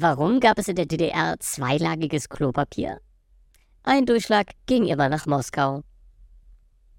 Warum gab es in der DDR zweilagiges Klopapier? Ein Durchschlag ging immer nach Moskau.